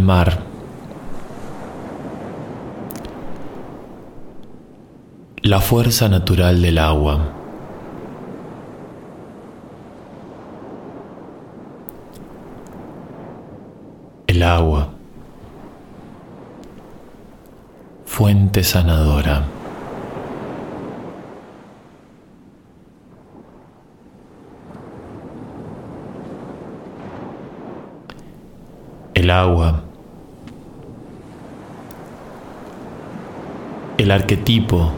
mar. La fuerza natural del agua. El agua. Fuente sanadora. El agua, el arquetipo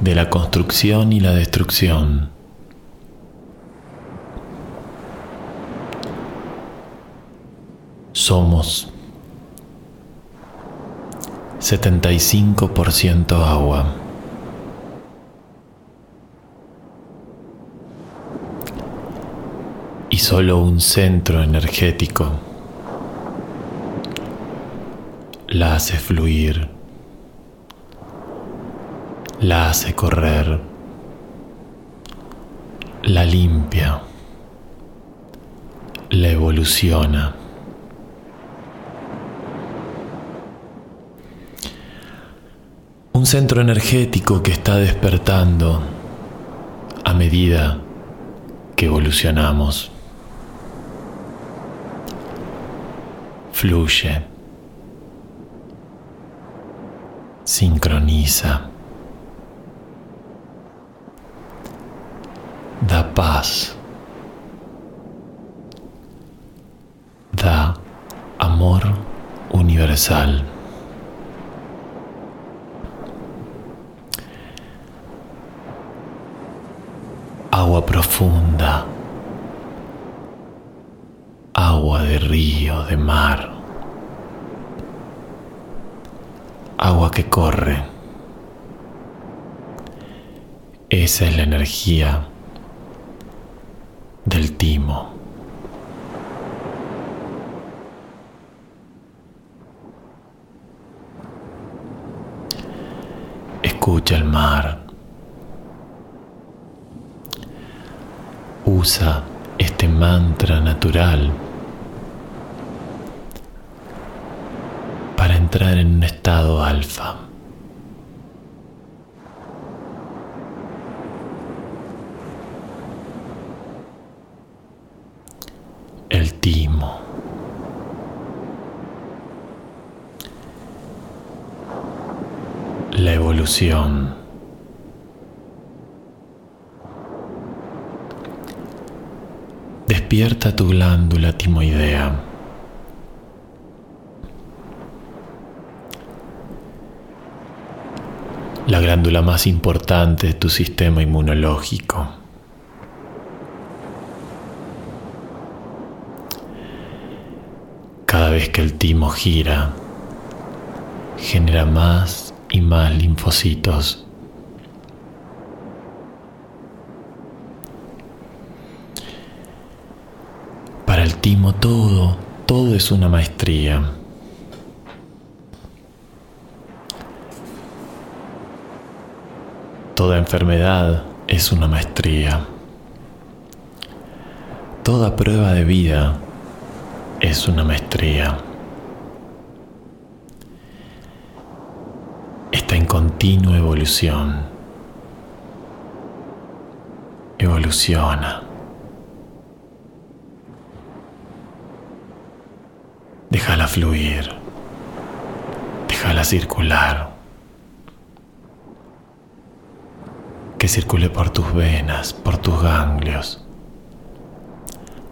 de la construcción y la destrucción. Somos 75% agua. Y solo un centro energético la hace fluir, la hace correr, la limpia, la evoluciona. Un centro energético que está despertando a medida que evolucionamos. Fluye. Sincroniza. Da paz. Da amor universal. Agua profunda. Agua de río, de mar. Agua que corre. Esa es la energía del timo. Escucha el mar. Usa este mantra natural para entrar en un estado alfa. El timo. La evolución. Despierta tu glándula timoidea. La glándula más importante de tu sistema inmunológico. Cada vez que el timo gira, genera más y más linfocitos. Para el timo todo, todo es una maestría. Toda enfermedad es una maestría. Toda prueba de vida es una maestría. Está en continua evolución. Evoluciona. Déjala fluir. Déjala circular. Que circule por tus venas, por tus ganglios,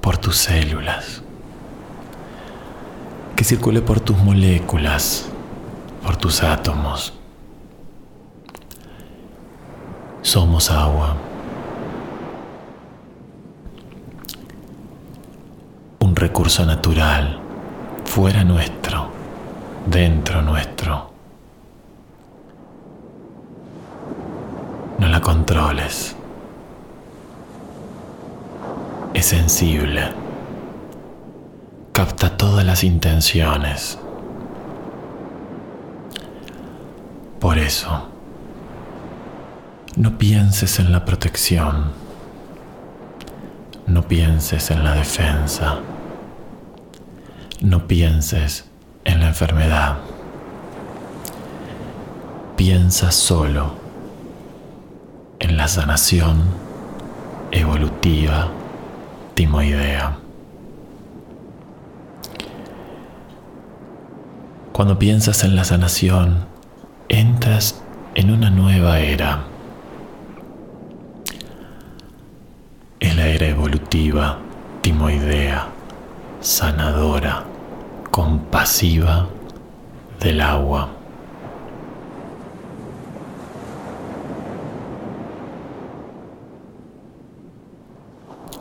por tus células. Que circule por tus moléculas, por tus átomos. Somos agua. Un recurso natural, fuera nuestro, dentro nuestro. La controles. Es sensible. Capta todas las intenciones. Por eso, no pienses en la protección. No pienses en la defensa. No pienses en la enfermedad. Piensa solo la sanación evolutiva timoidea. Cuando piensas en la sanación, entras en una nueva era. Es la era evolutiva, timoidea, sanadora, compasiva del agua.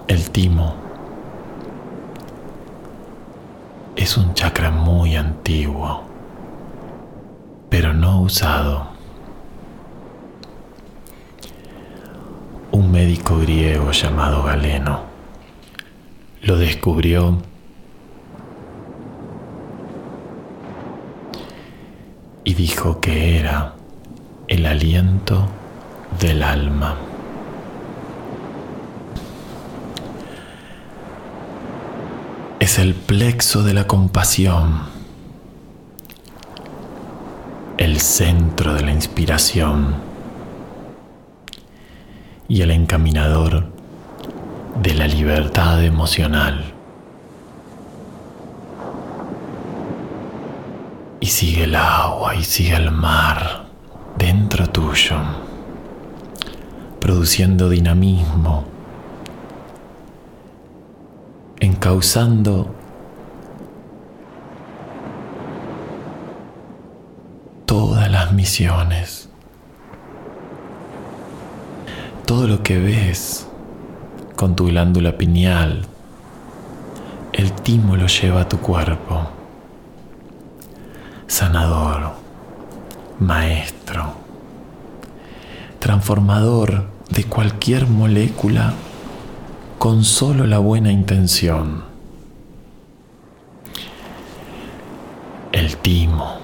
El timo es un chakra muy antiguo, pero no usado. Un médico griego llamado Galeno lo descubrió y dijo que era el aliento del alma. El plexo de la compasión, el centro de la inspiración y el encaminador de la libertad emocional. Y sigue el agua y sigue el mar dentro tuyo, produciendo dinamismo encauzando todas las misiones, todo lo que ves con tu glándula pineal, el timo lo lleva a tu cuerpo, sanador, maestro, transformador de cualquier molécula con solo la buena intención. El timo.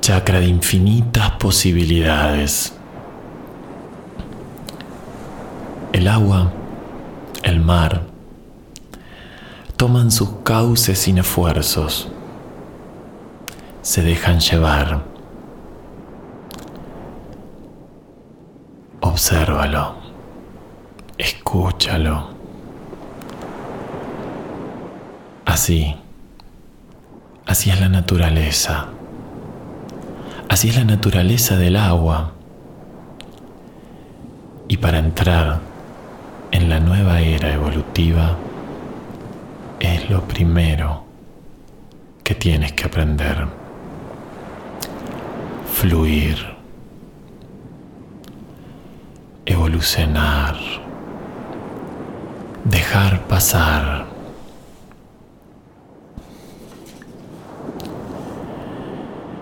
Chakra de infinitas posibilidades. El agua, el mar, toman sus cauces sin esfuerzos. Se dejan llevar. Obsérvalo. Escúchalo. Así. Así es la naturaleza. Así es la naturaleza del agua. Y para entrar en la nueva era evolutiva es lo primero que tienes que aprender. Fluir. Evolucionar dejar pasar.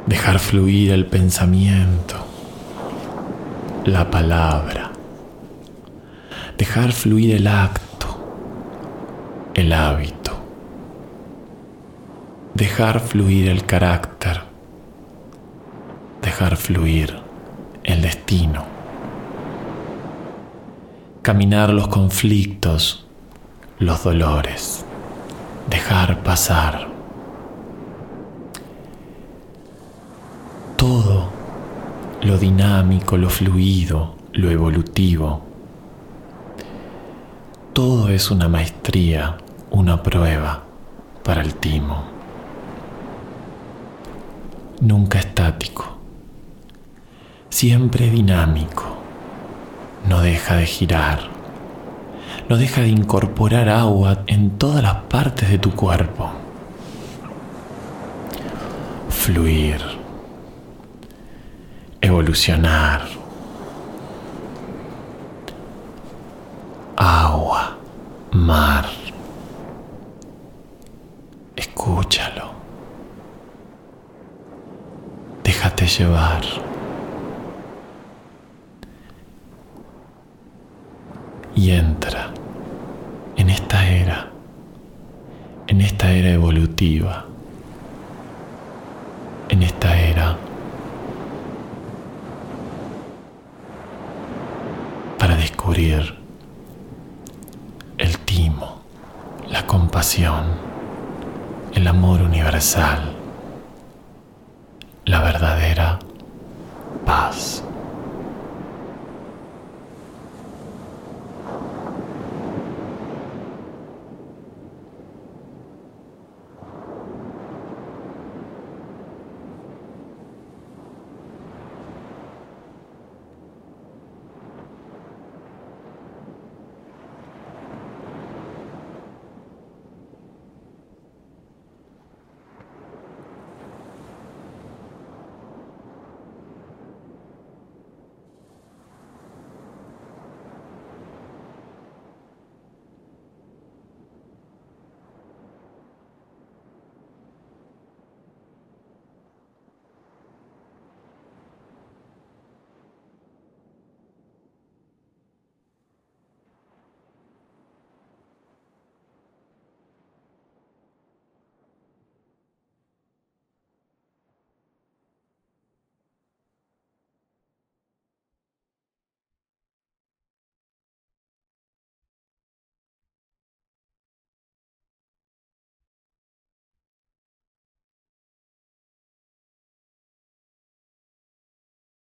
Dejar fluir el pensamiento, la palabra. Dejar fluir el acto, el hábito. Dejar fluir el carácter. Dejar fluir el destino. Caminar los conflictos los dolores, dejar pasar. Todo lo dinámico, lo fluido, lo evolutivo. Todo es una maestría, una prueba para el timo. Nunca estático, siempre dinámico, no deja de girar no deja de incorporar agua en todas las partes de tu cuerpo. Fluir. Evolucionar. Agua. Mar. Escúchalo. Déjate llevar. y entra en esta era, en esta era evolutiva, en esta era para descubrir el timo, la compasión, el amor universal,